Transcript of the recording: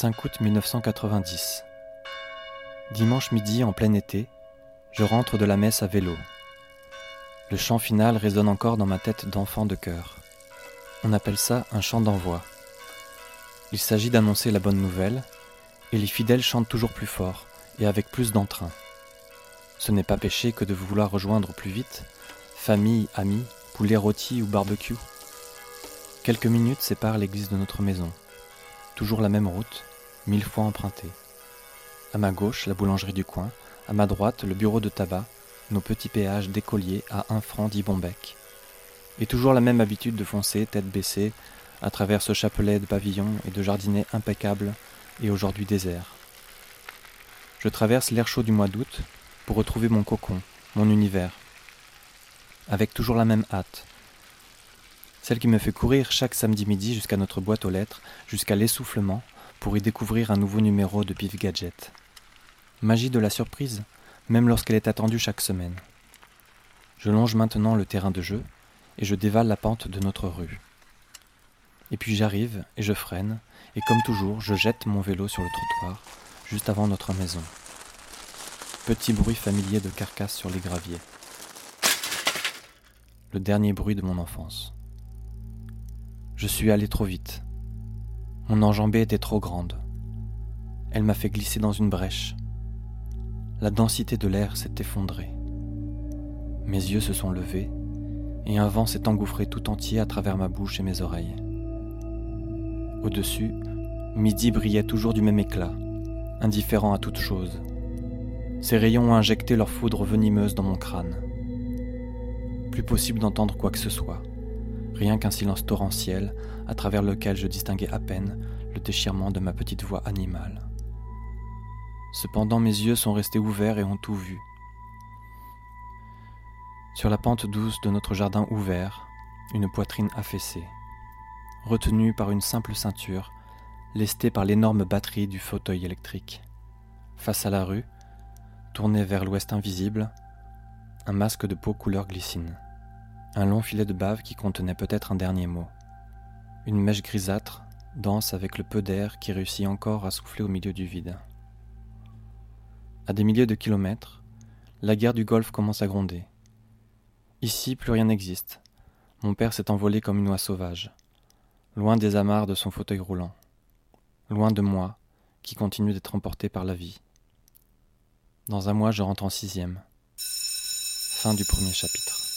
5 août 1990. Dimanche midi en plein été, je rentre de la messe à vélo. Le chant final résonne encore dans ma tête d'enfant de cœur. On appelle ça un chant d'envoi. Il s'agit d'annoncer la bonne nouvelle, et les fidèles chantent toujours plus fort et avec plus d'entrain. Ce n'est pas péché que de vouloir rejoindre plus vite, famille, amis, poulet rôti ou barbecue. Quelques minutes séparent l'église de notre maison. Toujours la même route, mille fois empruntée. À ma gauche, la boulangerie du coin, à ma droite, le bureau de tabac, nos petits péages d'écoliers à un franc dix bec. Et toujours la même habitude de foncer, tête baissée, à travers ce chapelet de pavillons et de jardinets impeccables et aujourd'hui déserts. Je traverse l'air chaud du mois d'août pour retrouver mon cocon, mon univers, avec toujours la même hâte, celle qui me fait courir chaque samedi midi jusqu'à notre boîte aux lettres, jusqu'à l'essoufflement, pour y découvrir un nouveau numéro de Pif Gadget. Magie de la surprise, même lorsqu'elle est attendue chaque semaine. Je longe maintenant le terrain de jeu et je dévale la pente de notre rue. Et puis j'arrive et je freine, et comme toujours, je jette mon vélo sur le trottoir, juste avant notre maison. Petit bruit familier de carcasse sur les graviers. Le dernier bruit de mon enfance. Je suis allé trop vite. Mon enjambée était trop grande. Elle m'a fait glisser dans une brèche. La densité de l'air s'est effondrée. Mes yeux se sont levés et un vent s'est engouffré tout entier à travers ma bouche et mes oreilles. Au-dessus, midi brillait toujours du même éclat, indifférent à toute chose. Ses rayons ont injecté leur foudre venimeuse dans mon crâne. Plus possible d'entendre quoi que ce soit rien qu'un silence torrentiel à travers lequel je distinguais à peine le déchirement de ma petite voix animale. Cependant mes yeux sont restés ouverts et ont tout vu. Sur la pente douce de notre jardin ouvert, une poitrine affaissée, retenue par une simple ceinture, lestée par l'énorme batterie du fauteuil électrique. Face à la rue, tourné vers l'ouest invisible, un masque de peau couleur glycine un long filet de bave qui contenait peut-être un dernier mot. Une mèche grisâtre danse avec le peu d'air qui réussit encore à souffler au milieu du vide. À des milliers de kilomètres, la guerre du Golfe commence à gronder. Ici, plus rien n'existe. Mon père s'est envolé comme une oie sauvage, loin des amarres de son fauteuil roulant, loin de moi, qui continue d'être emporté par la vie. Dans un mois, je rentre en sixième. Fin du premier chapitre.